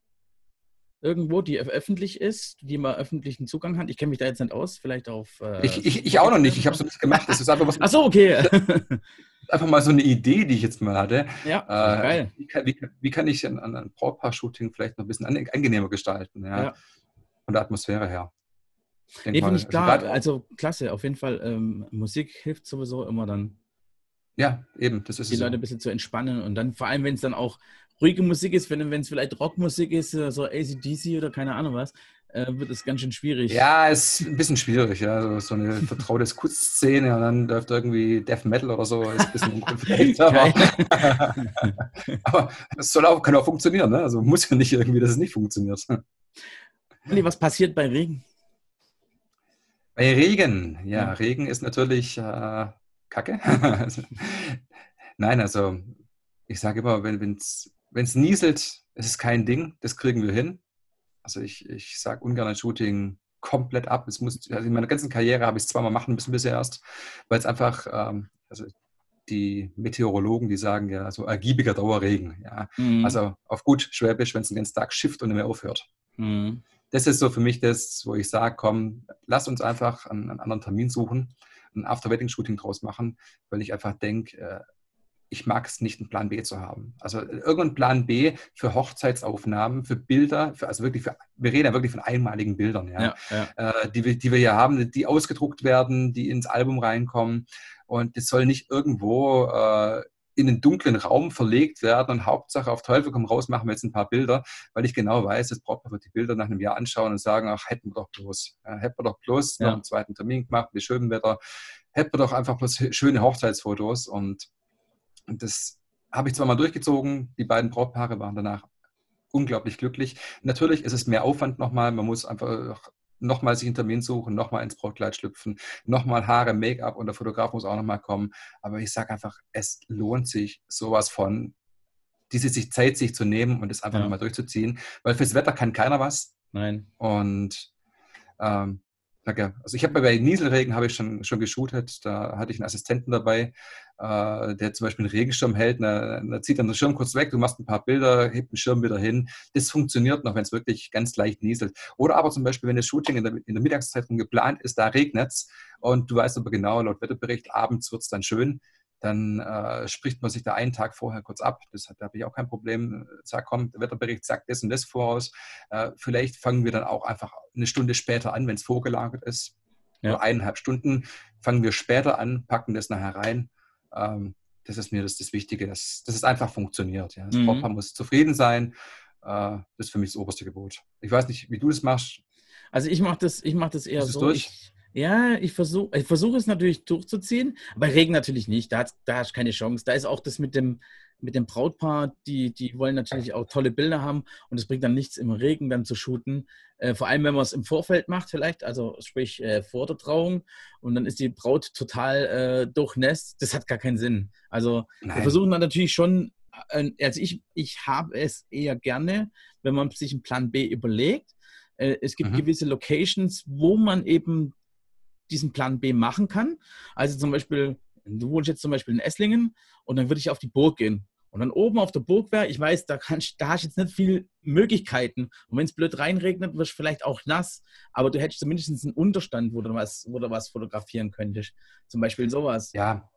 irgendwo, die öffentlich ist, die mal öffentlichen Zugang hat. Ich kenne mich da jetzt nicht aus, vielleicht auf. Äh, ich, ich, ich, auch noch nicht, ich habe es nicht gemacht. Das ist einfach was. *laughs* Ach so, okay. *laughs* einfach mal so eine Idee, die ich jetzt mal hatte. Ja, äh, geil. Wie kann, wie, wie kann ich ein, ein Brautpaar-Shooting vielleicht noch ein bisschen angenehmer gestalten, ja? ja. Von der Atmosphäre her. Nee, finde ich also klar. Also, also, klasse, auf jeden Fall. Ähm, Musik hilft sowieso immer dann. Ja, eben, das ist Die Leute so. ein bisschen zu entspannen und dann, vor allem, wenn es dann auch ruhige Musik ist, wenn es vielleicht Rockmusik ist, so ACDC oder keine Ahnung was, äh, wird es ganz schön schwierig. Ja, ist ein bisschen schwierig, ja. So, so eine vertraute Kurzszene und dann läuft irgendwie Death Metal oder so, ist ein bisschen unkonflikt. aber, *laughs* aber das soll auch, kann auch funktionieren, ne? Also muss ja nicht irgendwie, dass es nicht funktioniert. Olli, was passiert bei Regen? Bei Regen, ja, ja. Regen ist natürlich äh, Kacke. *laughs* Nein, also ich sage immer, wenn es nieselt, ist es kein Ding, das kriegen wir hin. Also ich, ich sage ungern ein Shooting komplett ab. Es muss, also in meiner ganzen Karriere habe ich es zweimal machen müssen bisher erst, weil es einfach, ähm, also die Meteorologen, die sagen ja so ergiebiger Dauerregen. Ja. Mhm. Also auf gut Schwäbisch, wenn es den ganzen Tag schifft und nicht mehr aufhört. Mhm. Das ist so für mich das, wo ich sage, komm, lass uns einfach einen, einen anderen Termin suchen, ein After-Wedding-Shooting draus machen, weil ich einfach denke, äh, ich mag es nicht, einen Plan B zu haben. Also irgendein Plan B für Hochzeitsaufnahmen, für Bilder, für, also wirklich für, wir reden ja wirklich von einmaligen Bildern, ja, ja, ja. Äh, die, wir, die wir hier haben, die ausgedruckt werden, die ins Album reinkommen. Und das soll nicht irgendwo äh, in einen dunklen Raum verlegt werden und Hauptsache auf Teufel komm raus, machen wir jetzt ein paar Bilder, weil ich genau weiß, das Brautpaar wird die Bilder nach einem Jahr anschauen und sagen, ach, hätten wir doch bloß, ja, hätten wir doch bloß ja. noch einen zweiten Termin gemacht, wie schön Wetter, hätten wir doch einfach bloß schöne Hochzeitsfotos und und das habe ich zwar mal durchgezogen. Die beiden Brautpaare waren danach unglaublich glücklich. Natürlich ist es mehr Aufwand nochmal. Man muss einfach nochmal sich einen Termin suchen, nochmal ins Brautkleid schlüpfen, nochmal Haare, Make-up und der Fotograf muss auch nochmal kommen. Aber ich sage einfach, es lohnt sich sowas von, diese sich Zeit sich zu nehmen und es einfach ja. nochmal durchzuziehen. Weil fürs Wetter kann keiner was. Nein. Und ähm, also ich habe bei Nieselregen habe ich schon, schon geshootet, da hatte ich einen Assistenten dabei, äh, der zum Beispiel einen Regenschirm hält, da zieht dann den Schirm kurz weg, du machst ein paar Bilder, hebt den Schirm wieder hin. Das funktioniert noch, wenn es wirklich ganz leicht nieselt. Oder aber zum Beispiel, wenn das Shooting in der, in der Mittagszeit geplant ist, da regnet es und du weißt aber genau, laut Wetterbericht, abends wird es dann schön, dann äh, spricht man sich da einen Tag vorher kurz ab. Das da habe ich auch kein Problem. Sag, komm, der Wetterbericht sagt das und das voraus. Äh, vielleicht fangen wir dann auch einfach eine Stunde später an, wenn es vorgelagert ist. Ja. Oder eineinhalb Stunden fangen wir später an, packen das nachher rein. Ähm, das ist mir das, das Wichtige, dass, dass es einfach funktioniert. Ja. Das mhm. Brautpaar muss zufrieden sein. Äh, das ist für mich das oberste Gebot. Ich weiß nicht, wie du das machst. Also ich mache das, mach das eher so. Ich, ja, ich versuche ich versuch es natürlich durchzuziehen, bei Regen natürlich nicht. Da, da hast du keine Chance. Da ist auch das mit dem, mit dem Brautpaar, die, die wollen natürlich auch tolle Bilder haben und es bringt dann nichts im Regen dann zu shooten. Äh, vor allem, wenn man es im Vorfeld macht, vielleicht, also sprich äh, vor der Trauung und dann ist die Braut total äh, durchnässt. Das hat gar keinen Sinn. Also Nein. wir versuchen dann natürlich schon, äh, also ich, ich habe es eher gerne, wenn man sich einen Plan B überlegt. Äh, es gibt mhm. gewisse Locations, wo man eben diesen Plan B machen kann. Also zum Beispiel, du wohnst jetzt zum Beispiel in Esslingen und dann würde ich auf die Burg gehen. Und dann oben auf der Burg wäre, ich weiß, da, kann, da hast du jetzt nicht viele Möglichkeiten. Und wenn es blöd reinregnet, wirst du vielleicht auch nass, aber du hättest zumindest einen Unterstand, wo du was, wo du was fotografieren könntest. Zum Beispiel sowas. Ja,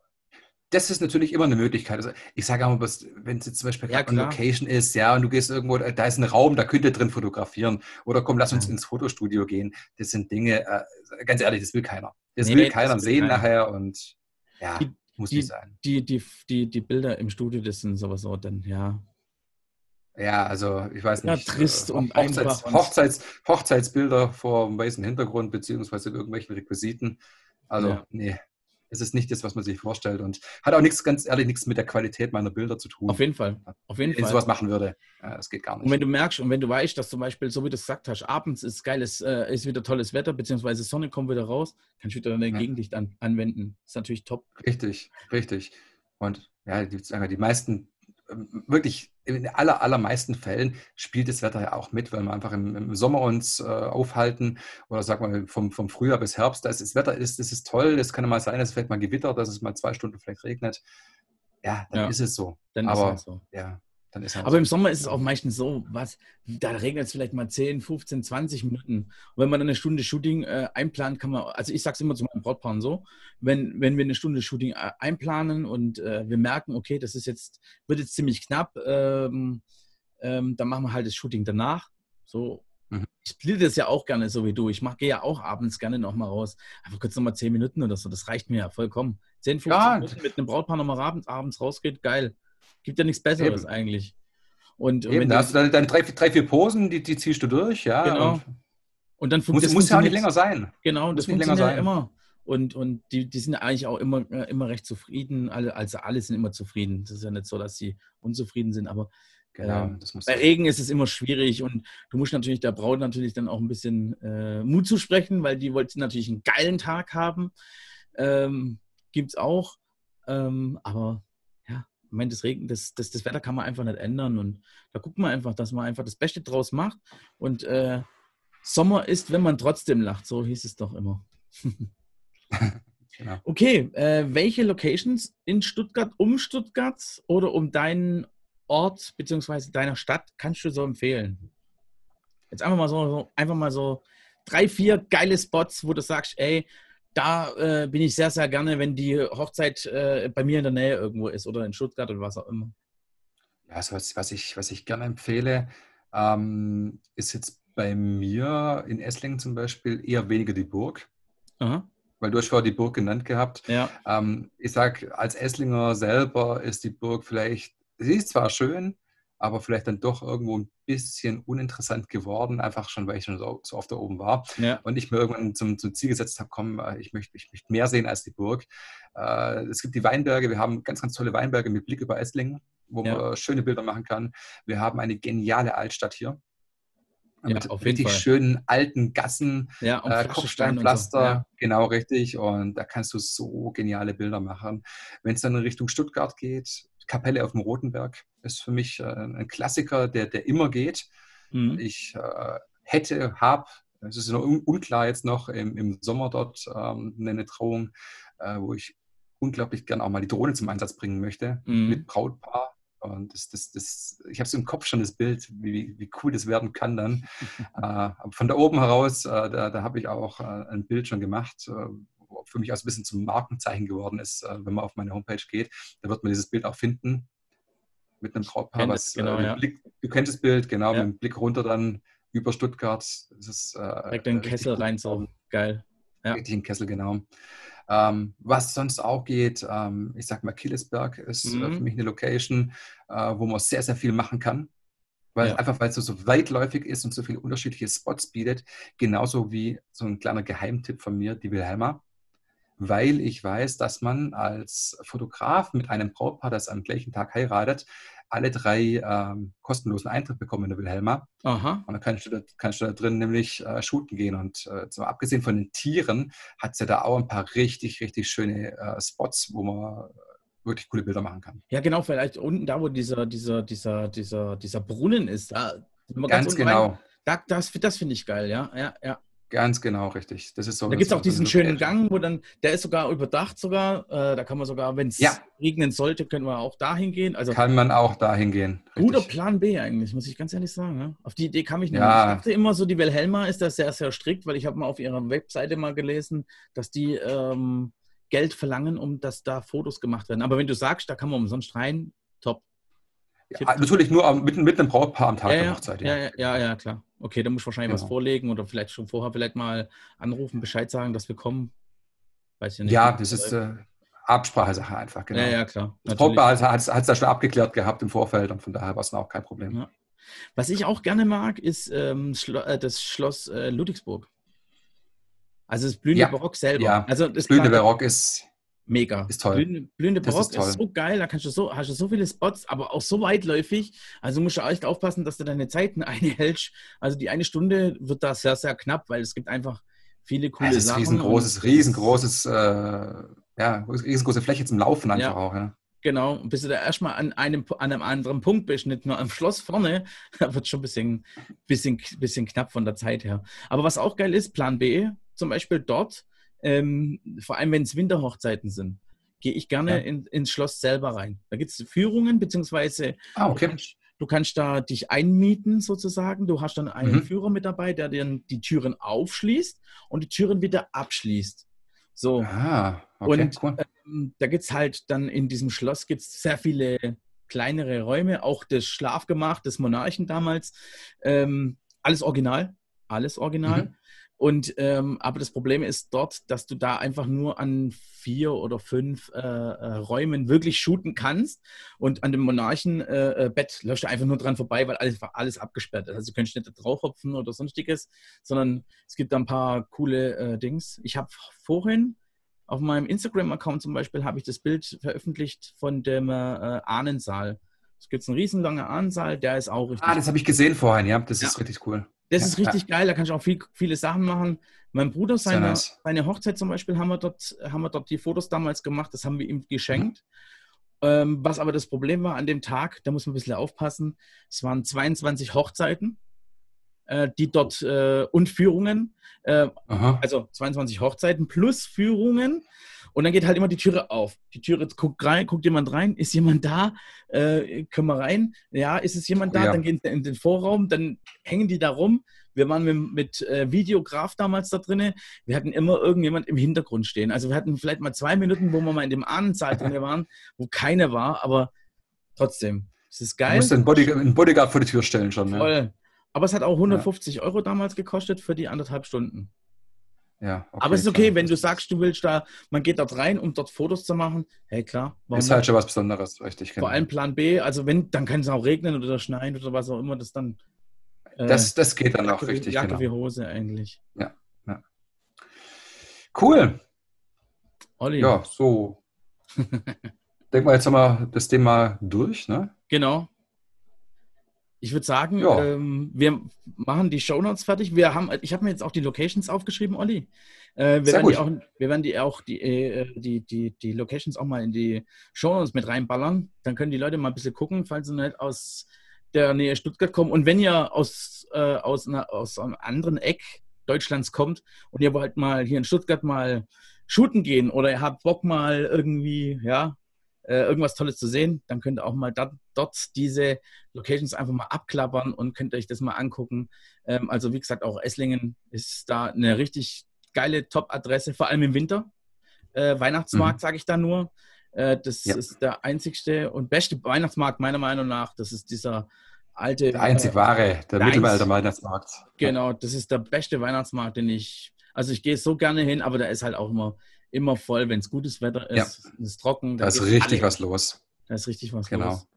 das ist natürlich immer eine Möglichkeit. Also ich sage auch mal, wenn es jetzt zum Beispiel ja, eine Location ist, ja, und du gehst irgendwo, da ist ein Raum, da könnt ihr drin fotografieren. Oder komm, lass uns ins Fotostudio gehen. Das sind Dinge, äh, ganz ehrlich, das will keiner. Das nee, will keiner das sehen keiner. nachher und ja, die, muss die, nicht sein. Die, die, die, die Bilder im Studio, das sind sowieso dann, ja. Ja, also ich weiß nicht. Ja, trist äh, und Hochzeits, einfach. Hochzeits, Hochzeitsbilder vor weißen Hintergrund, beziehungsweise irgendwelchen Requisiten. Also, ja. nee es ist nicht das, was man sich vorstellt und hat auch nichts, ganz ehrlich, nichts mit der Qualität meiner Bilder zu tun. Auf jeden Fall. Auf jeden wenn ich sowas machen würde, das geht gar nicht. Und wenn du merkst und wenn du weißt, dass zum Beispiel, so wie du es gesagt hast, abends ist geiles, äh, ist wieder tolles Wetter, beziehungsweise Sonne kommt wieder raus, kannst du wieder dein ja. Gegenlicht an, anwenden. Das ist natürlich top. Richtig, richtig. Und ja, die meisten wirklich in aller, allermeisten Fällen spielt das Wetter ja auch mit, weil wir einfach im, im Sommer uns äh, aufhalten oder sagen wir vom, vom Frühjahr bis Herbst. Da ist das Wetter ist, das ist toll. Das kann mal sein, dass es vielleicht mal gewittert, dass es mal zwei Stunden vielleicht regnet. Ja, dann ja, ist es so. Dann Aber, ist es so. Ja, dann ist Aber im Sommer ist es auch meistens so, was, da regnet es vielleicht mal 10, 15, 20 Minuten. Und wenn man dann eine Stunde Shooting äh, einplant, kann man, also ich sage es immer zu meinen Brautpaaren so, wenn, wenn wir eine Stunde Shooting äh, einplanen und äh, wir merken, okay, das ist jetzt, wird jetzt ziemlich knapp, ähm, ähm, dann machen wir halt das Shooting danach. So, mhm. ich splitte das ja auch gerne so wie du. Ich gehe ja auch abends gerne nochmal raus. Einfach kurz nochmal 10 Minuten oder so, das reicht mir ja vollkommen. 10, 15 ja. Minuten mit einem Brautpaar nochmal abends, abends rausgeht, geil. Gibt ja nichts Besseres Eben. eigentlich. Und, Eben, da hast du deine, deine drei, drei, vier Posen, die, die ziehst du durch, ja. Genau. Und, und dann muss, muss ja auch nicht länger sein. Genau, das muss länger sein. immer. Und, und die, die sind eigentlich auch immer, immer recht zufrieden. Alle, also alle sind immer zufrieden. Das ist ja nicht so, dass sie unzufrieden sind, aber Genau, äh, bei Regen ist es immer schwierig und du musst natürlich der Braut natürlich dann auch ein bisschen äh, Mut zusprechen, weil die wollte natürlich einen geilen Tag haben. Ähm, Gibt es auch. Ähm, aber ich meine, das, Regen, das, das, das Wetter kann man einfach nicht ändern. Und da guckt man einfach, dass man einfach das Beste draus macht. Und äh, Sommer ist, wenn man trotzdem lacht. So hieß es doch immer. *laughs* genau. Okay, äh, welche Locations in Stuttgart, um Stuttgart oder um deinen Ort bzw. deiner Stadt kannst du so empfehlen? Jetzt einfach mal so, so, einfach mal so drei, vier geile Spots, wo du sagst, ey, da äh, bin ich sehr, sehr gerne, wenn die Hochzeit äh, bei mir in der Nähe irgendwo ist oder in Stuttgart oder was auch immer. Ja, also was, was, ich, was ich gerne empfehle, ähm, ist jetzt bei mir in Esslingen zum Beispiel eher weniger die Burg. Aha. Weil du hast vorher die Burg genannt gehabt. Ja. Ähm, ich sage, als Esslinger selber ist die Burg vielleicht, sie ist zwar schön, aber vielleicht dann doch irgendwo ein bisschen uninteressant geworden, einfach schon, weil ich schon so, so oft da oben war. Ja. Und ich mir irgendwann zum, zum Ziel gesetzt habe, komm, äh, ich möchte, ich möchte mehr sehen als die Burg. Äh, es gibt die Weinberge, wir haben ganz, ganz tolle Weinberge mit Blick über Esslingen, wo ja. man schöne Bilder machen kann. Wir haben eine geniale Altstadt hier. Ja, mit richtig Fall. schönen alten Gassen, ja, äh, Kopfsteinpflaster, so. ja. genau richtig. Und da kannst du so geniale Bilder machen. Wenn es dann in Richtung Stuttgart geht, Kapelle auf dem Rotenberg ist für mich äh, ein Klassiker, der, der immer geht. Mhm. Ich äh, hätte, habe, es ist noch un unklar jetzt noch, im, im Sommer dort ähm, eine Trauung, äh, wo ich unglaublich gern auch mal die Drohne zum Einsatz bringen möchte, mhm. mit Brautpaar. Und das, das, das, ich habe so im Kopf schon das Bild, wie, wie cool das werden kann dann. *laughs* äh, von da oben heraus, äh, da, da habe ich auch äh, ein Bild schon gemacht, für mich auch so ein bisschen zum Markenzeichen geworden ist, äh, wenn man auf meine Homepage geht. Da wird man dieses Bild auch finden mit einem Brautpaar, was genau, äh, ja. Blick, du kennst das Bild, genau, ja. mit dem Blick runter dann über Stuttgart. Ist, äh, Direkt in den Kessel rein, so geil. Ja. Richtig in den Kessel, genau. Ähm, was sonst auch geht, ähm, ich sag mal, Killesberg ist mhm. äh, für mich eine Location, äh, wo man sehr, sehr viel machen kann. Weil ja. einfach, weil es so, so weitläufig ist und so viele unterschiedliche Spots bietet, genauso wie so ein kleiner Geheimtipp von mir, die Wilhelma weil ich weiß, dass man als Fotograf mit einem Brautpaar, das am gleichen Tag heiratet, alle drei ähm, kostenlosen Eintritt bekommen in der Wilhelma. Aha. Und dann kannst du da, kannst du da drin nämlich äh, shooten gehen. Und äh, so, abgesehen von den Tieren hat es ja da auch ein paar richtig, richtig schöne äh, Spots, wo man wirklich coole Bilder machen kann. Ja, genau, vielleicht unten da, wo dieser, dieser, dieser, dieser, dieser Brunnen ist. Da, ganz, ganz genau. Rein, da, das das finde ich geil, ja, ja, ja. Ganz genau, richtig. Das ist so. Da gibt es auch diesen schönen Gang, wo dann, der ist sogar überdacht sogar. Äh, da kann man sogar, wenn es ja. regnen sollte, können wir auch dahin gehen. Also kann man auch dahin gehen. Richtig. Guter Plan B eigentlich, muss ich ganz ehrlich sagen. Ne? Auf die Idee kam ich nicht. Ja. Ich dachte immer so, die Wilhelma ist da sehr, sehr strikt, weil ich habe mal auf ihrer Webseite mal gelesen, dass die ähm, Geld verlangen, um dass da Fotos gemacht werden. Aber wenn du sagst, da kann man umsonst rein, top. Ja, natürlich nur mit, mit einem Brautpaar am Tag ja, der Hochzeit. Ja. Ja, ja, ja, klar. Okay, dann muss ich wahrscheinlich genau. was vorlegen oder vielleicht schon vorher vielleicht mal anrufen, Bescheid sagen, dass wir kommen. Weiß ich nicht. Ja, das ist äh, Absprachesache einfach, genau. Ja, ja, klar. Das Brautpaar hat es da schon abgeklärt gehabt im Vorfeld und von daher war es auch kein Problem. Ja. Was ich auch gerne mag, ist ähm, äh, das Schloss äh, Ludwigsburg. Also das blühende Barock selber. Ja, also das blühende Barock ist Mega. Ist toll. Blühende, blühende Barock ist, ist, so geil, da kannst du so, hast du so viele Spots, aber auch so weitläufig. Also musst du echt aufpassen, dass du deine Zeiten *laughs* einhältst. Also die eine Stunde wird da sehr, sehr knapp, weil es gibt einfach viele coole ja, es ist Sachen. Riesengroßes, riesengroßes, äh, ja, riesengroße Fläche zum Laufen einfach ja. auch, ja. Genau, und bis du da erstmal an einem, an einem anderen Punkt bist, nicht nur am Schloss vorne, *laughs* da wird schon ein bisschen, bisschen, bisschen knapp von der Zeit her. Aber was auch geil ist, Plan B, zum Beispiel dort, ähm, vor allem wenn es Winterhochzeiten sind, gehe ich gerne ja. in, ins Schloss selber rein. Da gibt es Führungen, beziehungsweise ah, okay. du, kannst, du, kannst, da dich einmieten sozusagen. Du hast dann einen mhm. Führer mit dabei, der dir die Türen aufschließt und die Türen wieder abschließt. So. Ah, okay, und cool. ähm, da gibt es halt dann in diesem Schloss gibt's sehr viele kleinere Räume, auch das Schlafgemach des Monarchen damals. Ähm, alles original, alles original. Mhm. Und ähm, aber das Problem ist dort, dass du da einfach nur an vier oder fünf äh, äh, Räumen wirklich shooten kannst. Und an dem Monarchenbett äh, läufst du einfach nur dran vorbei, weil alles, alles abgesperrt ist. Also du könntest nicht da draufhopfen oder sonstiges, sondern es gibt da ein paar coole äh, Dings. Ich habe vorhin auf meinem Instagram-Account zum Beispiel habe ich das Bild veröffentlicht von dem äh, Ahnensaal. Es gibt einen riesenlangen Ahnensaal, der ist auch richtig. Ah, das habe ich gesehen vorhin, ja. Das ja. ist richtig cool. Das ist richtig geil, da kannst du auch viel, viele Sachen machen. Mein Bruder, seine, nice. seine Hochzeit zum Beispiel, haben wir, dort, haben wir dort die Fotos damals gemacht, das haben wir ihm geschenkt. Ähm, was aber das Problem war an dem Tag, da muss man ein bisschen aufpassen, es waren 22 Hochzeiten, äh, die dort äh, und Führungen, äh, also 22 Hochzeiten plus Führungen. Und dann geht halt immer die Türe auf. Die Türe guckt rein, guckt jemand rein, ist jemand da? Äh, können wir rein? Ja, ist es jemand da? Ja. Dann gehen sie in den Vorraum, dann hängen die da rum. Wir waren mit, mit äh, Videograf damals da drinnen. Wir hatten immer irgendjemand im Hintergrund stehen. Also wir hatten vielleicht mal zwei Minuten, wo wir mal in dem Ahnensaal drin *laughs* waren, wo keiner war, aber trotzdem. Es ist geil. Du musst einen Bodyguard, einen Bodyguard vor die Tür stellen schon. Ne? Voll. Aber es hat auch 150 ja. Euro damals gekostet für die anderthalb Stunden. Ja, okay, Aber es ist okay, klar. wenn du sagst, du willst da, man geht dort rein, um dort Fotos zu machen. Hey, klar. ist halt schon was Besonderes, richtig. Genau. Vor allem Plan B, also wenn, dann kann es auch regnen oder schneien oder was auch immer, das dann äh, das, das geht dann auch richtig. Jacke genau. wie Hose eigentlich. Ja, ja. Cool. Olli. Ja, so. *laughs* Denk mal, jetzt haben wir das Thema durch, ne? Genau. Ich würde sagen, ja. ähm, wir machen die Shownotes fertig. Wir haben, ich habe mir jetzt auch die Locations aufgeschrieben, Olli. Äh, wir, werden die auch, wir werden die auch die, äh, die, die, die Locations auch mal in die Shownotes mit reinballern. Dann können die Leute mal ein bisschen gucken, falls sie nicht aus der Nähe Stuttgart kommen. Und wenn ihr aus, äh, aus, einer, aus einem anderen Eck Deutschlands kommt und ihr wollt mal hier in Stuttgart mal shooten gehen oder ihr habt Bock mal irgendwie, ja, äh, irgendwas Tolles zu sehen, dann könnt ihr auch mal dat, dort diese Locations einfach mal abklappern und könnt euch das mal angucken. Ähm, also wie gesagt, auch Esslingen ist da eine richtig geile Top-Adresse, vor allem im Winter. Äh, Weihnachtsmarkt, mhm. sage ich da nur. Äh, das ja. ist der einzigste und beste Weihnachtsmarkt meiner Meinung nach. Das ist dieser alte. Der einzig wahre, der, der Mittelalter Weihnachtsmarkt. Genau, das ist der beste Weihnachtsmarkt, den ich. Also ich gehe so gerne hin, aber der ist halt auch immer, immer voll, wenn es gutes Wetter ist. Ja. Es ist trocken. Da ist richtig was los. Da ist richtig was genau. los.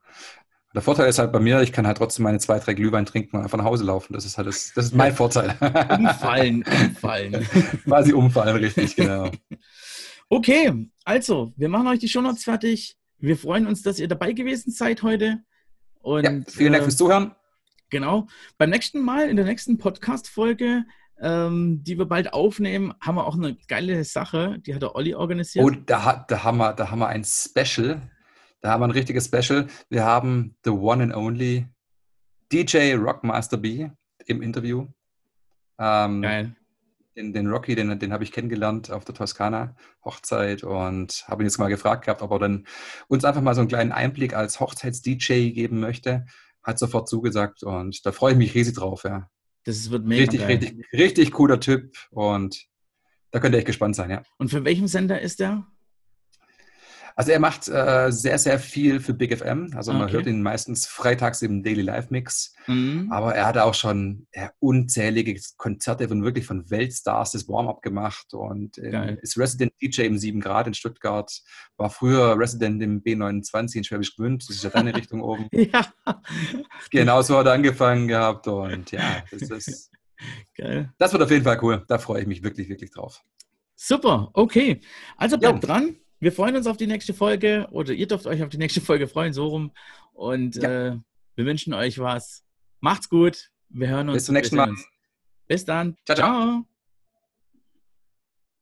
Der Vorteil ist halt bei mir, ich kann halt trotzdem meine zwei, drei Glühwein trinken und einfach nach Hause laufen. Das ist halt das, das ist mein Vorteil. *laughs* Umfallen, umfallen. Quasi umfallen, richtig, genau. Okay, also, wir machen euch die Shownotes fertig. Wir freuen uns, dass ihr dabei gewesen seid heute. Und, ja, vielen Dank äh, fürs Zuhören. Genau. Beim nächsten Mal, in der nächsten Podcast-Folge, ähm, die wir bald aufnehmen, haben wir auch eine geile Sache, die hat der Olli organisiert. Oh, da, da, haben wir, da haben wir ein Special. Da haben wir ein richtiges Special. Wir haben the one and only DJ Rockmaster B im Interview. Ähm, Geil den, den Rocky, den, den habe ich kennengelernt auf der Toskana-Hochzeit und habe ihn jetzt mal gefragt gehabt, ob er dann uns einfach mal so einen kleinen Einblick als Hochzeits-DJ geben möchte. Hat sofort zugesagt und da freue ich mich riesig drauf, ja. Das wird mega Richtig, geil. richtig, richtig cooler Typ und da könnt ihr echt gespannt sein, ja. Und für welchen Sender ist der? Also er macht äh, sehr, sehr viel für Big FM. Also man hört ihn meistens freitags im Daily Live Mix. Mhm. Aber er hat auch schon ja, unzählige Konzerte von wirklich von Weltstars das Warm-up gemacht und äh, ist Resident DJ im 7 Grad in Stuttgart. War früher Resident im B29 in Schwäbisch Gmünd. Das ist ja deine Richtung oben. *laughs* ja. Genau so hat er angefangen gehabt und ja, das ist. *laughs* Geil. Das wird auf jeden Fall cool. Da freue ich mich wirklich, wirklich drauf. Super, okay. Also bleibt jo. dran. Wir freuen uns auf die nächste Folge oder ihr dürft euch auf die nächste Folge freuen, so rum. Und ja. äh, wir wünschen euch was. Macht's gut. Wir hören uns. Bis zum nächsten Mal. Bis dann. ciao. ciao. ciao.